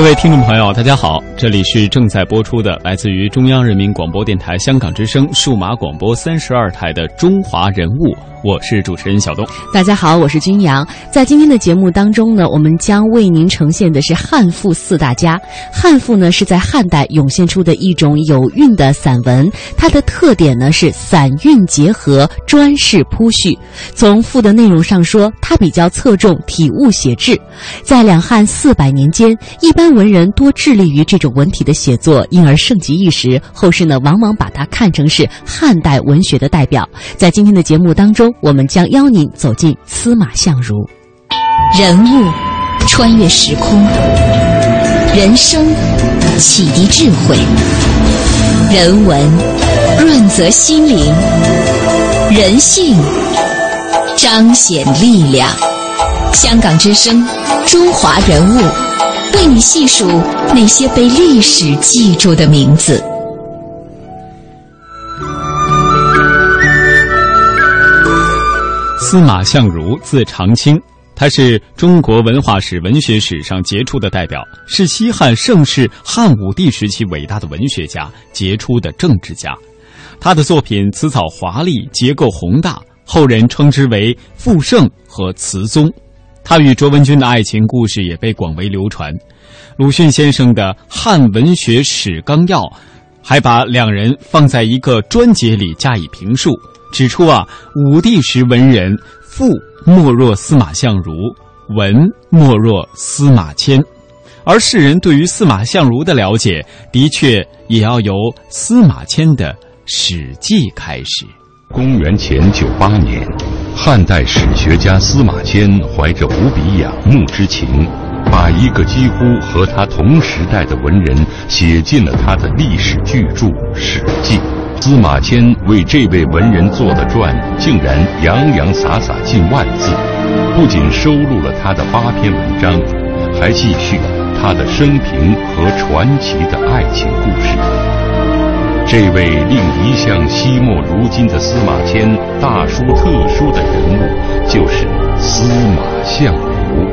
各位听众朋友，大家好，这里是正在播出的来自于中央人民广播电台香港之声数码广播三十二台的《中华人物》，我是主持人小东。大家好，我是君阳。在今天的节目当中呢，我们将为您呈现的是汉赋四大家。汉赋呢是在汉代涌现出的一种有韵的散文，它的特点呢是散韵结合，专事铺叙。从赋的内容上说，它比较侧重体物写志。在两汉四百年间，一般文人多致力于这种文体的写作，因而盛极一时。后世呢，往往把它看成是汉代文学的代表。在今天的节目当中，我们将邀您走进司马相如。人物穿越时空，人生启迪智慧，人文润泽心灵，人性彰显力量。香港之声，中华人物。为你细数那些被历史记住的名字。司马相如，字长卿，他是中国文化史、文学史上杰出的代表，是西汉盛世汉武帝时期伟大的文学家、杰出的政治家。他的作品词藻华丽，结构宏大，后人称之为“赋圣”和“词宗”。他与卓文君的爱情故事也被广为流传。鲁迅先生的《汉文学史纲要》还把两人放在一个专节里加以评述，指出啊，武帝时文人赋莫若司马相如，文莫若司马迁，而世人对于司马相如的了解，的确也要由司马迁的《史记》开始。公元前九八年。汉代史学家司马迁怀着无比仰慕之情，把一个几乎和他同时代的文人写进了他的历史巨著《史记》。司马迁为这位文人做的传，竟然洋洋洒洒近万字，不仅收录了他的八篇文章，还记叙他的生平和传奇的爱情故事。这位令一向惜墨如金的司马迁大书特书的人物，就是司马相如。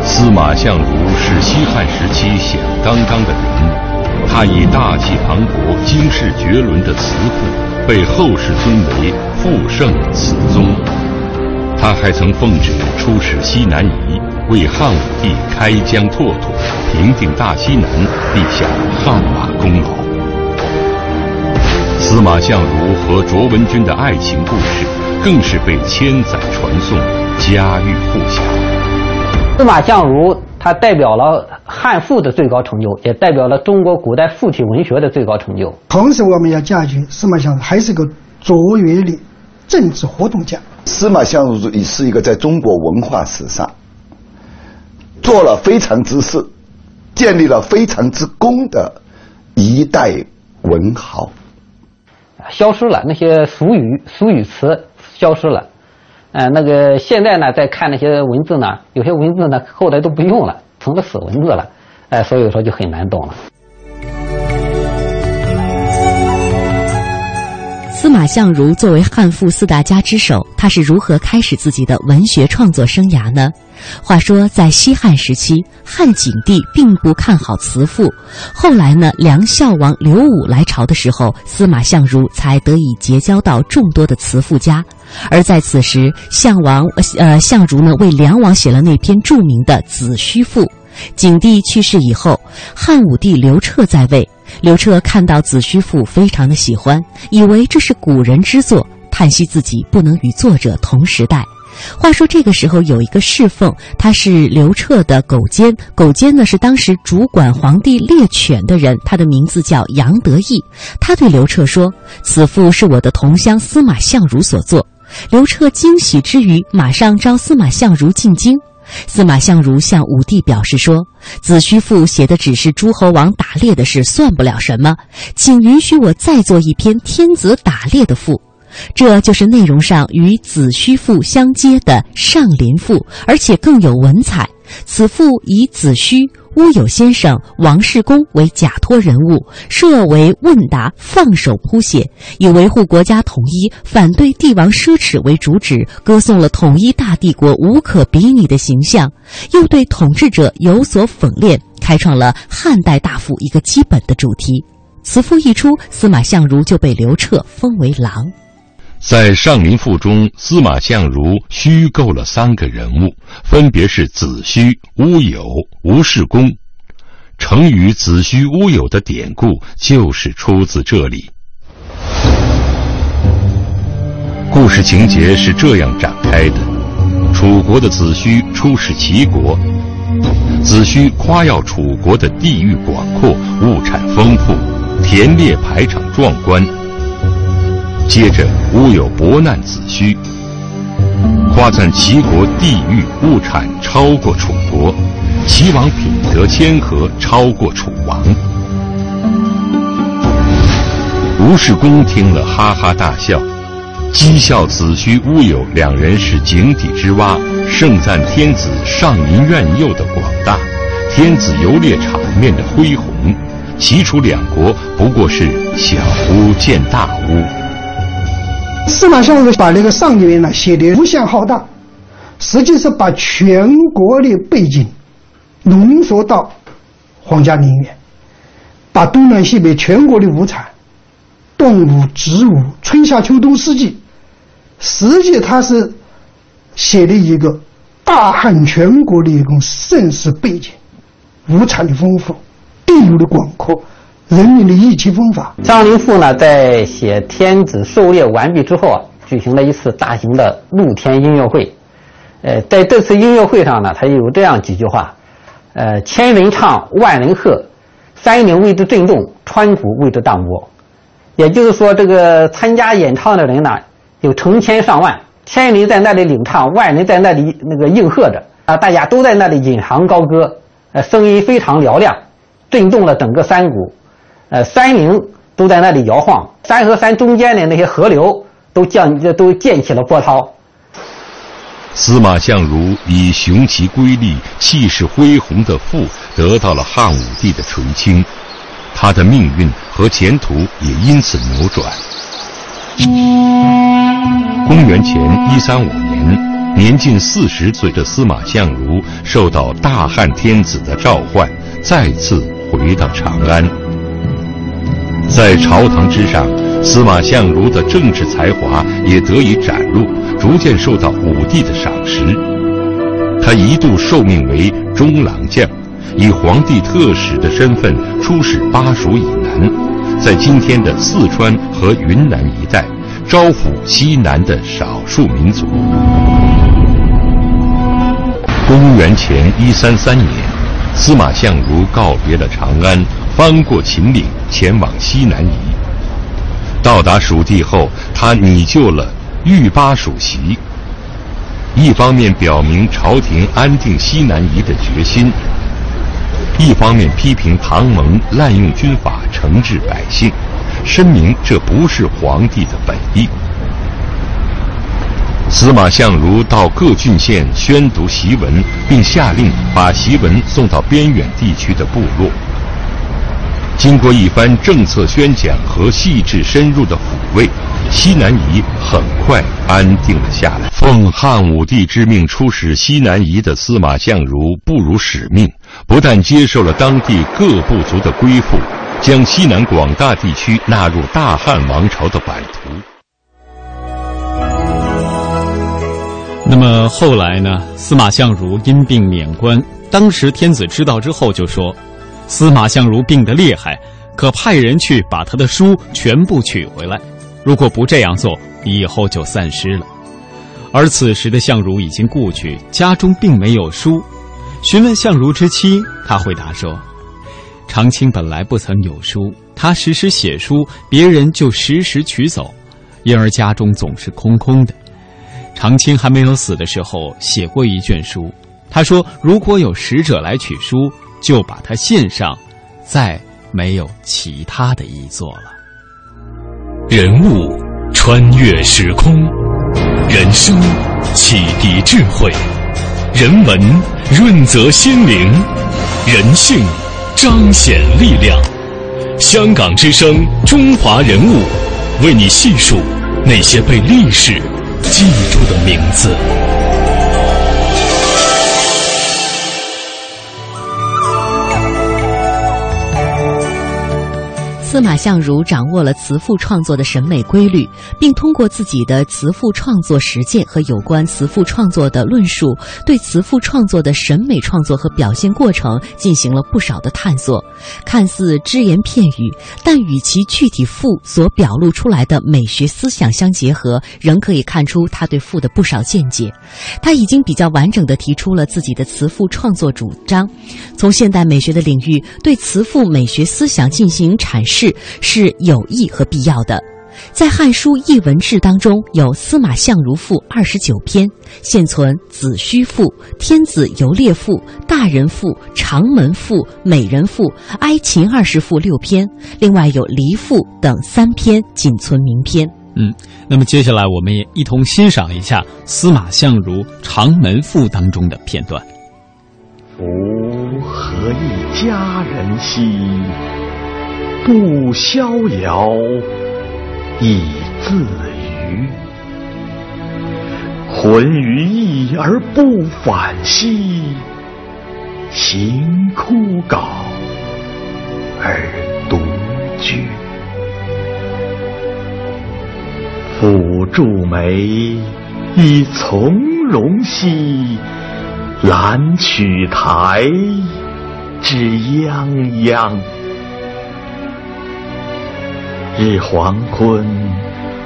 司马相如是西汉时期响当当的人物，他以大气磅礴、惊世绝伦的词赋，被后世尊为“赋圣词宗”。他还曾奉旨出使西南夷，为汉武帝开疆拓土、平定大西南立下汗马功劳。司马相如和卓文君的爱情故事，更是被千载传颂，家喻户晓。司马相如，他代表了汉赋的最高成就，也代表了中国古代赋体文学的最高成就。同时，我们要加军司马相如还是个卓越的政治活动家。司马相如也是一个在中国文化史上做了非常之事、建立了非常之功的一代文豪。消失了，那些俗语俗语词消失了，呃，那个现在呢，在看那些文字呢，有些文字呢，后来都不用了，成了死文字了，哎，所以说就很难懂了。司马相如作为汉赋四大家之首，他是如何开始自己的文学创作生涯呢？话说，在西汉时期，汉景帝并不看好词赋。后来呢，梁孝王刘武来朝的时候，司马相如才得以结交到众多的词赋家。而在此时，相王呃相如呢，为梁王写了那篇著名的《子虚赋》。景帝去世以后，汉武帝刘彻在位。刘彻看到《子虚赋》，非常的喜欢，以为这是古人之作，叹息自己不能与作者同时代。话说这个时候有一个侍奉，他是刘彻的狗监。狗监呢是当时主管皇帝猎犬的人，他的名字叫杨得意。他对刘彻说：“此赋是我的同乡司马相如所作。”刘彻惊喜之余，马上召司马相如进京。司马相如向武帝表示说：“子虚赋写的只是诸侯王打猎的事，算不了什么，请允许我再做一篇天子打猎的赋。”这就是内容上与子虚赋相接的《上林赋》，而且更有文采。此赋以子虚、乌有先生、王世公为假托人物，设为问答，放手谱写，以维护国家统一、反对帝王奢侈为主旨，歌颂了统一大帝国无可比拟的形象，又对统治者有所讽练，开创了汉代大赋一个基本的主题。此赋一出，司马相如就被刘彻封为郎。在《上林赋》中，司马相如虚构了三个人物，分别是子虚、乌有、吴世公。成语“子虚乌有”的典故就是出自这里。故事情节是这样展开的：楚国的子虚出使齐国，子虚夸耀楚国的地域广阔、物产丰富、田猎排场壮观。接着，乌有伯难子虚，夸赞齐国地域物产超过楚国，齐王品德谦和超过楚王。吴世公听了哈哈大笑，讥笑子虚乌有两人是井底之蛙，盛赞天子上林苑囿的广大，天子游猎场面的恢宏，齐楚两国不过是小巫见大巫。司马相如把那个上里面呢写的无限浩大，实际是把全国的背景浓缩到皇家陵园，把东南西北全国的物产、动物、植物、春夏秋冬四季，实际他是写的一个大汉全国的一种盛世背景，物产的丰富，地域的广阔。人民的意气风发。张灵甫呢，在写天子狩猎完毕之后啊，举行了一次大型的露天音乐会。呃，在这次音乐会上呢，他有这样几句话：呃，千人唱，万人喝，山岭为之震动，川谷为之荡波。也就是说，这个参加演唱的人呢，有成千上万，千人在那里领唱，万人在那里那个应和着啊，大家都在那里引吭高歌，呃，声音非常嘹亮，震动了整个山谷。呃，山林都在那里摇晃，山和山中间的那些河流都降，都溅起了波涛。司马相如以雄奇瑰丽、气势恢宏的赋得到了汉武帝的垂青，他的命运和前途也因此扭转。公元前一三五年，年近四十岁的司马相如受到大汉天子的召唤，再次回到长安。在朝堂之上，司马相如的政治才华也得以展露，逐渐受到武帝的赏识。他一度受命为中郎将，以皇帝特使的身份出使巴蜀以南，在今天的四川和云南一带，招抚西南的少数民族。公元前一三三年，司马相如告别了长安。翻过秦岭，前往西南夷。到达蜀地后，他拟就了御巴蜀檄，一方面表明朝廷安定西南夷的决心，一方面批评唐蒙滥用军法，惩治百姓，声明这不是皇帝的本意。司马相如到各郡县宣读檄文，并下令把檄文送到边远地区的部落。经过一番政策宣讲和细致深入的抚慰，西南夷很快安定了下来。奉汉武帝之命出使西南夷的司马相如不辱使命，不但接受了当地各部族的归附，将西南广大地区纳入大汉王朝的版图。那么后来呢？司马相如因病免官，当时天子知道之后就说。司马相如病得厉害，可派人去把他的书全部取回来。如果不这样做，以后就散失了。而此时的相如已经故去，家中并没有书。询问相如之妻，他回答说：“长青本来不曾有书，他时时写书，别人就时时取走，因而家中总是空空的。长青还没有死的时候，写过一卷书。”他说：“如果有使者来取书，就把它献上，再没有其他的一座了。”人物穿越时空，人生启迪智慧，人文润泽心灵，人性彰显力量。香港之声，中华人物，为你细数那些被历史记住的名字。司马相如掌握了词赋创作的审美规律，并通过自己的词赋创作实践和有关词赋创作的论述，对词赋创作的审美创作和表现过程进行了不少的探索。看似只言片语，但与其具体赋所表露出来的美学思想相结合，仍可以看出他对赋的不少见解。他已经比较完整地提出了自己的词赋创作主张，从现代美学的领域对词赋美学思想进行阐释。是有益和必要的。在《汉书·艺文志》当中，有司马相如赋二十九篇，现存《子虚赋》《天子游猎赋》《大人赋》《长门赋》《美人赋》《哀秦二十赋》六篇，另外有《离赋》等三篇，仅存名篇。嗯，那么接下来我们也一同欣赏一下司马相如《长门赋》当中的片段。夫何以佳人兮？不逍遥，以自娱；浑于逸而不反兮，行枯槁而独居。抚柱眉以从容兮，揽取台之泱泱。日黄昏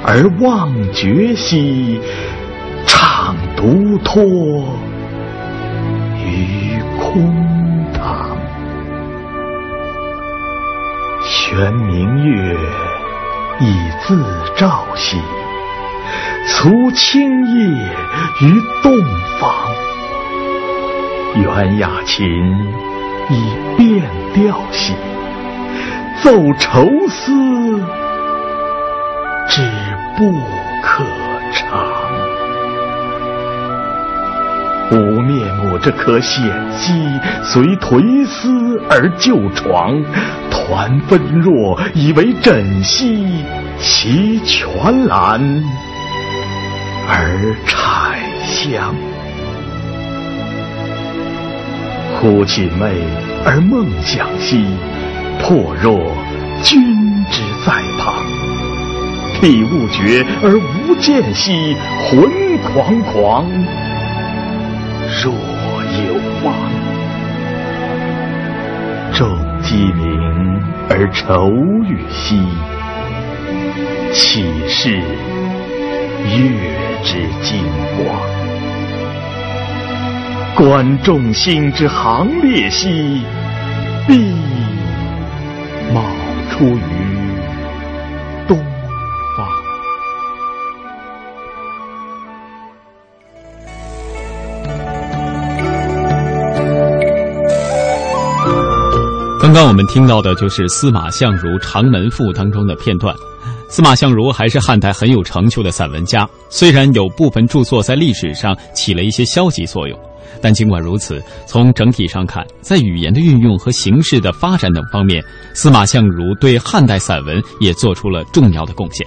而忘绝兮，怅独托于空堂。悬明月以自照兮，促清夜于洞房。元雅琴以变调兮。奏愁思，之不可长。无面目之可显兮，随颓丝而旧床。团纷若以为枕兮，其全兰而产香。忽寝寐而梦想兮。魄若君之在旁，体悟觉而无间兮，魂惶惶若有望。众鸡鸣而愁郁兮，岂是月之精光？观众星之行列兮，必。出于东方。刚刚我们听到的就是司马相如《长门赋》当中的片段。司马相如还是汉代很有成就的散文家，虽然有部分著作在历史上起了一些消极作用。但尽管如此，从整体上看，在语言的运用和形式的发展等方面，司马相如对汉代散文也做出了重要的贡献。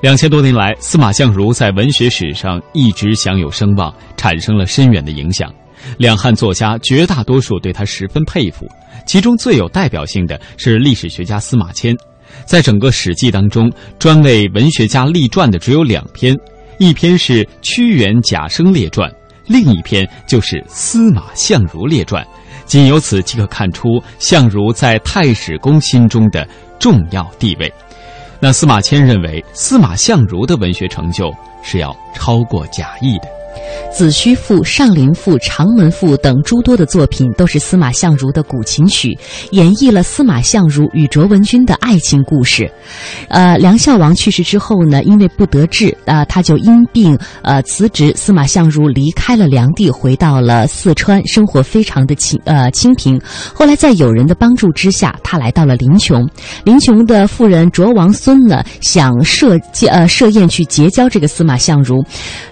两千多年来，司马相如在文学史上一直享有声望，产生了深远的影响。两汉作家绝大多数对他十分佩服，其中最有代表性的是历史学家司马迁。在整个《史记》当中，专为文学家立传的只有两篇，一篇是《屈原贾生列传》。另一篇就是《司马相如列传》，仅由此即可看出相如在太史公心中的重要地位。那司马迁认为，司马相如的文学成就是要超过贾谊的。《子虚赋》《上林赋》《长门赋》等诸多的作品都是司马相如的古琴曲，演绎了司马相如与卓文君的爱情故事。呃，梁孝王去世之后呢，因为不得志，啊，他就因病呃辞职。司马相如离开了梁地，回到了四川，生活非常的清呃清贫。后来在友人的帮助之下，他来到了临邛。临邛的妇人卓王孙呢，想设呃设宴去结交这个司马相如。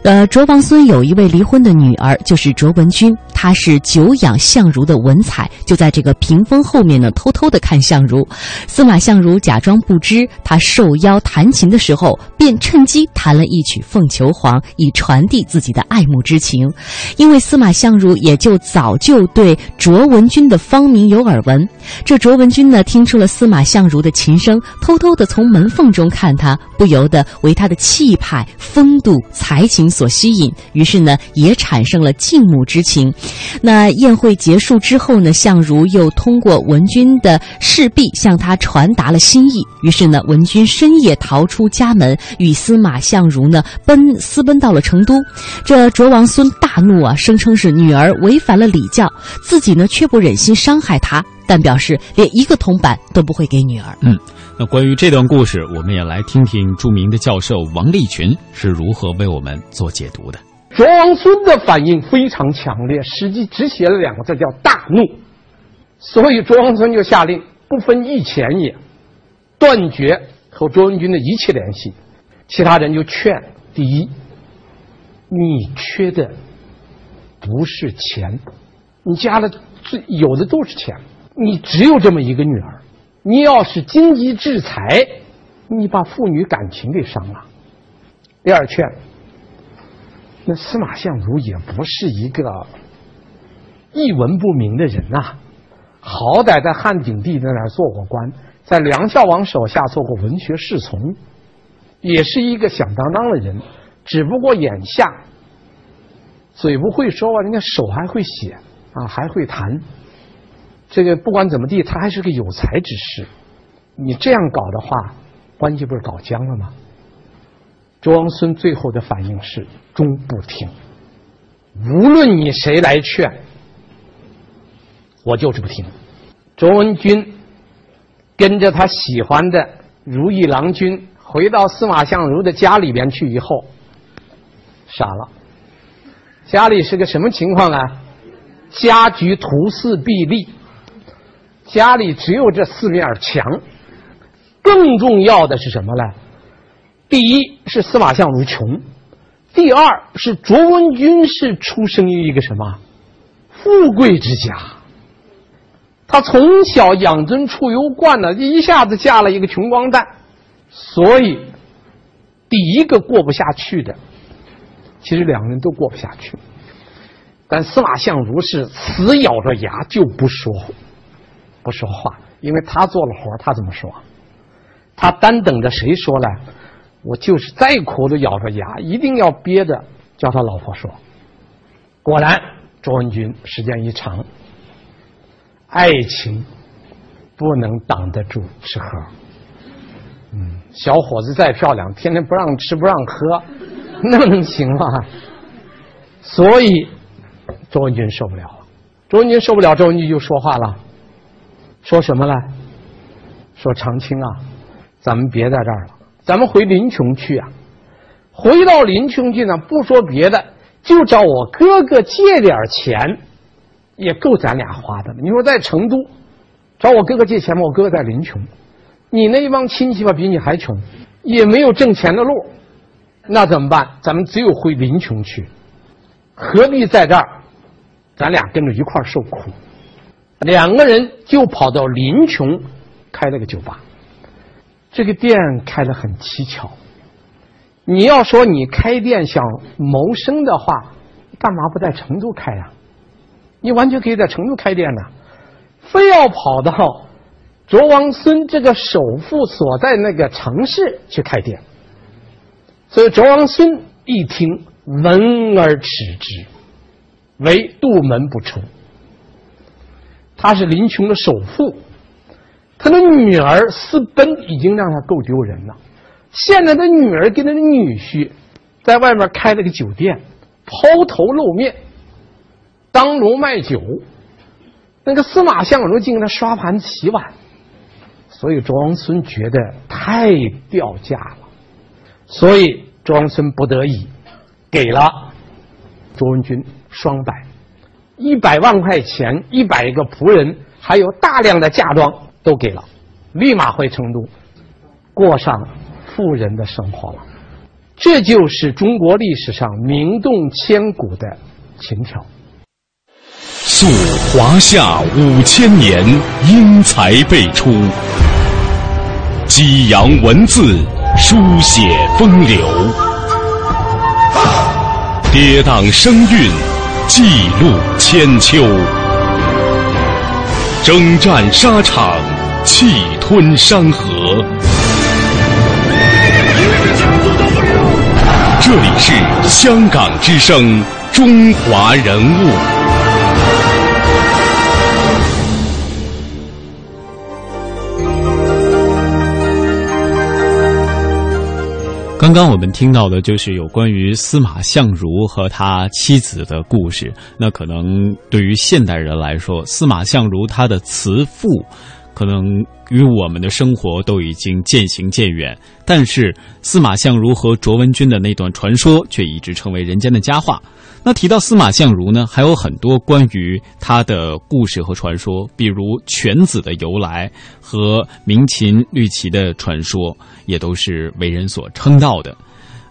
呃，卓王孙有一位。离婚的女儿就是卓文君，她是久仰相如的文采，就在这个屏风后面呢，偷偷的看相如。司马相如假装不知，他受邀弹琴的时候，便趁机弹了一曲《凤求凰》，以传递自己的爱慕之情。因为司马相如也就早就对卓文君的芳名有耳闻，这卓文君呢，听出了司马相如的琴声，偷偷的从门缝中看他，不由得为他的气派、风度、才情所吸引，于是呢。也产生了敬慕之情。那宴会结束之后呢，相如又通过文君的侍婢向他传达了心意。于是呢，文君深夜逃出家门，与司马相如呢奔私奔到了成都。这卓王孙大怒啊，声称是女儿违反了礼教，自己呢却不忍心伤害她，但表示连一个铜板都不会给女儿。嗯，那关于这段故事，我们也来听听著名的教授王立群是如何为我们做解读的。卓王孙的反应非常强烈，实际只写了两个字，叫大怒。所以卓王孙就下令不分一钱也，断绝和卓文君的一切联系。其他人就劝：第一，你缺的不是钱，你家里最有的都是钱，你只有这么一个女儿，你要是经济制裁，你把父女感情给伤了。第二劝。那司马相如也不是一个一文不名的人呐，好歹在汉景帝那儿做过官，在梁孝王手下做过文学侍从，也是一个响当当的人。只不过眼下嘴不会说，人家手还会写啊，还会弹。这个不管怎么地，他还是个有才之士。你这样搞的话，关系不是搞僵了吗？卓王孙最后的反应是终不听，无论你谁来劝，我就是不听。卓文君跟着他喜欢的如意郎君回到司马相如的家里边去以后，傻了。家里是个什么情况啊？家居徒四壁立，家里只有这四面墙。更重要的是什么呢？第一是司马相如穷，第二是卓文君是出生于一个什么富贵之家，他从小养尊处优惯了，一下子嫁了一个穷光蛋，所以第一个过不下去的，其实两个人都过不下去，但司马相如是死咬着牙就不说不说话，因为他做了活他怎么说？他单等着谁说呢？我就是再苦都咬着牙，一定要憋着，叫他老婆说。果然，卓文君时间一长，爱情不能挡得住吃喝。嗯，小伙子再漂亮，天天不让吃不让喝，那能行吗？所以，卓文君受不了了。卓文君受不了，卓文君就说话了，说什么呢？说长青啊，咱们别在这儿了。咱们回临邛去啊！回到临邛去呢，不说别的，就找我哥哥借点钱，也够咱俩花的了。你说在成都找我哥哥借钱吗？我哥哥在临邛，你那一帮亲戚吧，比你还穷，也没有挣钱的路，那怎么办？咱们只有回临邛去，何必在这儿？咱俩跟着一块受苦。两个人就跑到临邛开了个酒吧。这个店开得很蹊跷。你要说你开店想谋生的话，干嘛不在成都开呀？你完全可以在成都开店呢，非要跑到卓王孙这个首富所在那个城市去开店。所以卓王孙一听，闻而耻之，唯杜门不出。他是林琼的首富。他的女儿私奔已经让他够丢人了，现在的女儿跟他的女婿在外面开了个酒店，抛头露面，当龙卖酒。那个司马相如竟他刷盘子洗碗，所以周王孙觉得太掉价了，所以周王孙不得已给了周文君双百，一百万块钱，一百个仆人，还有大量的嫁妆。都给了，立马回成都，过上富人的生活了。这就是中国历史上名动千古的秦朝。溯华夏五千年，英才辈出；激扬文字，书写风流；跌宕声韵，记录千秋；征战沙场，气吞山河。这里是香港之声，中华人物。刚刚我们听到的就是有关于司马相如和他妻子的故事。那可能对于现代人来说，司马相如他的慈父，可能与我们的生活都已经渐行渐远。但是司马相如和卓文君的那段传说却一直成为人间的佳话。那提到司马相如呢，还有很多关于他的故事和传说，比如犬子的由来和鸣禽绿旗的传说，也都是为人所称道的。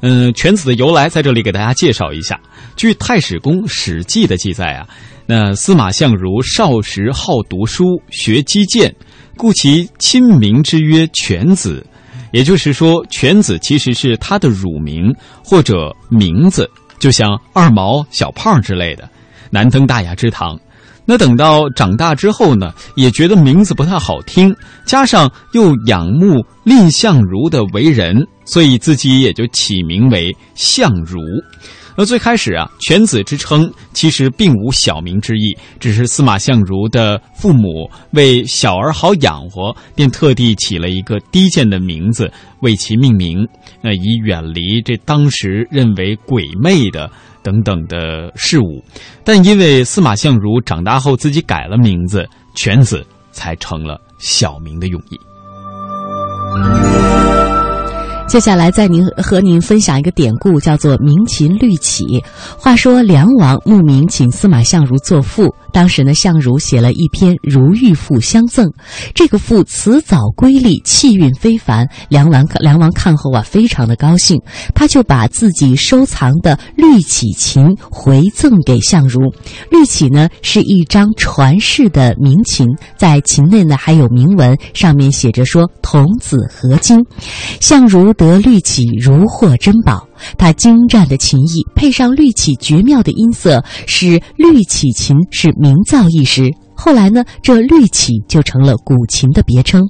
嗯，犬子的由来在这里给大家介绍一下。据《太史公史记》的记载啊，那司马相如少时好读书，学击剑，故其亲名之曰犬子。也就是说，犬子其实是他的乳名或者名字。就像二毛、小胖之类的，难登大雅之堂。那等到长大之后呢，也觉得名字不太好听，加上又仰慕蔺相如的为人，所以自己也就起名为相如。那最开始啊，犬子之称其实并无小名之意，只是司马相如的父母为小儿好养活，便特地起了一个低贱的名字为其命名，那以远离这当时认为鬼魅的等等的事物。但因为司马相如长大后自己改了名字，犬子才成了小名的用意。接下来，再您和您分享一个典故，叫做“鸣禽绿绮”。话说梁王慕名请司马相如作赋，当时呢，相如写了一篇《如玉赋》相赠。这个赋词藻瑰丽，气韵非凡。梁王梁王看后啊，非常的高兴，他就把自己收藏的绿绮琴回赠给相如。绿绮呢，是一张传世的名琴，在琴内呢还有铭文，上面写着说：“童子何金。”相如。得绿绮如获珍宝，它精湛的琴艺配上绿绮绝妙的音色，使绿绮琴是名噪一时。后来呢，这绿绮就成了古琴的别称。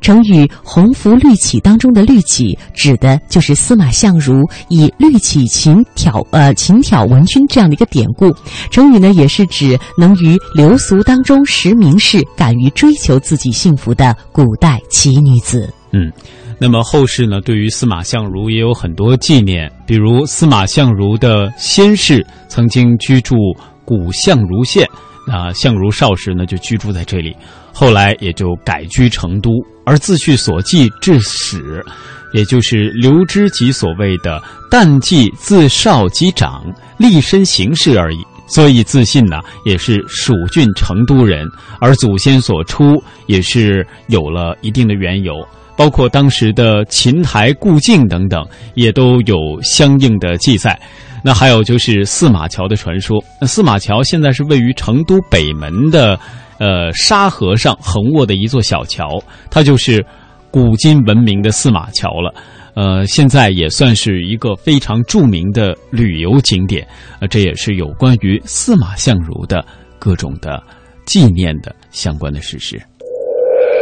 成语“鸿福绿绮”当中的绿绮，指的就是司马相如以绿绮琴挑呃琴挑文君这样的一个典故。成语呢，也是指能于流俗当中识名士，敢于追求自己幸福的古代奇女子。嗯。那么后世呢，对于司马相如也有很多纪念，比如司马相如的先世曾经居住古相如县，那相如少时呢就居住在这里，后来也就改居成都，而自叙所记至始，也就是刘知己所谓的“淡记自少及长，立身行事而已”，所以自信呢也是蜀郡成都人，而祖先所出也是有了一定的缘由。包括当时的琴台、故境等等，也都有相应的记载。那还有就是司马桥的传说。那司马桥现在是位于成都北门的，呃沙河上横卧的一座小桥，它就是古今闻名的司马桥了。呃，现在也算是一个非常著名的旅游景点。呃，这也是有关于司马相如的各种的纪念的相关的事实。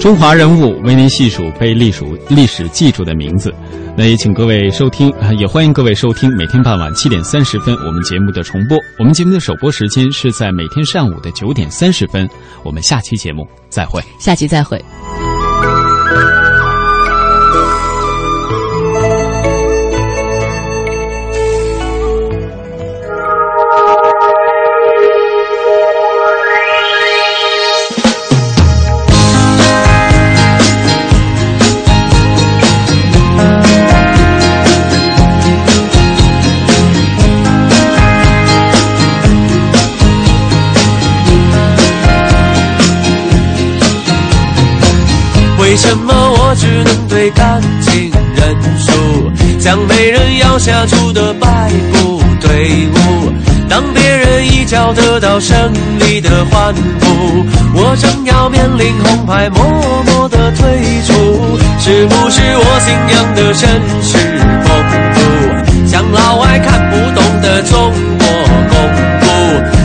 中华人物为您细数被历史历史记住的名字，那也请各位收听，也欢迎各位收听每天傍晚七点三十分我们节目的重播。我们节目的首播时间是在每天上午的九点三十分。我们下期节目再会，下期再会。我正要面临红牌，默默的退出。是不是我信仰的绅士风度，像老外看不懂的中国功夫？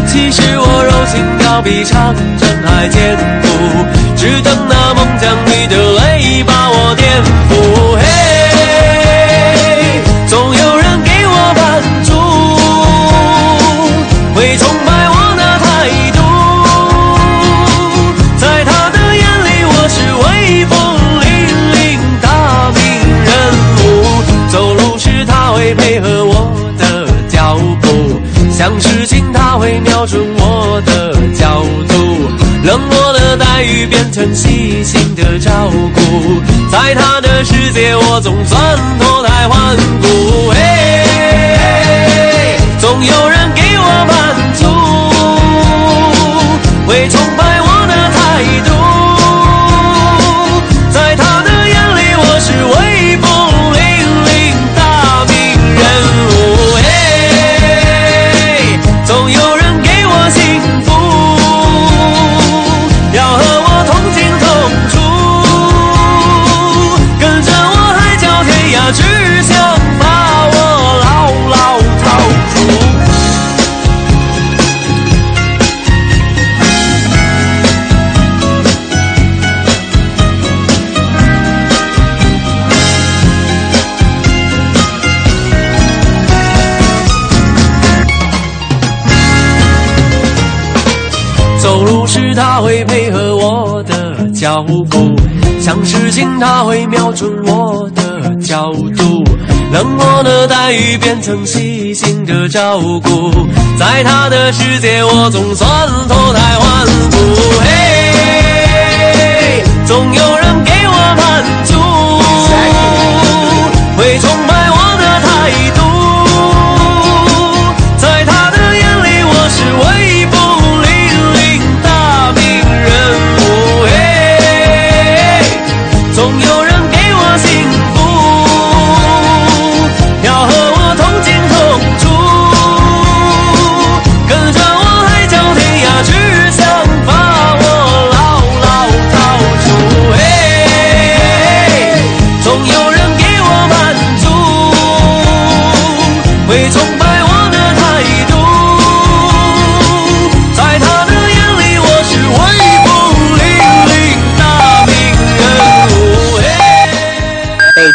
其实我柔情要比长城还坚固。只等那细心的照顾，在他的世界，我总算脱胎换骨。脚步，想事情它会瞄准我的角度，冷漠的待遇变成细心的照顾，在他的世界我总算脱胎换骨。嘿，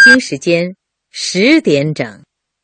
京时间十点整。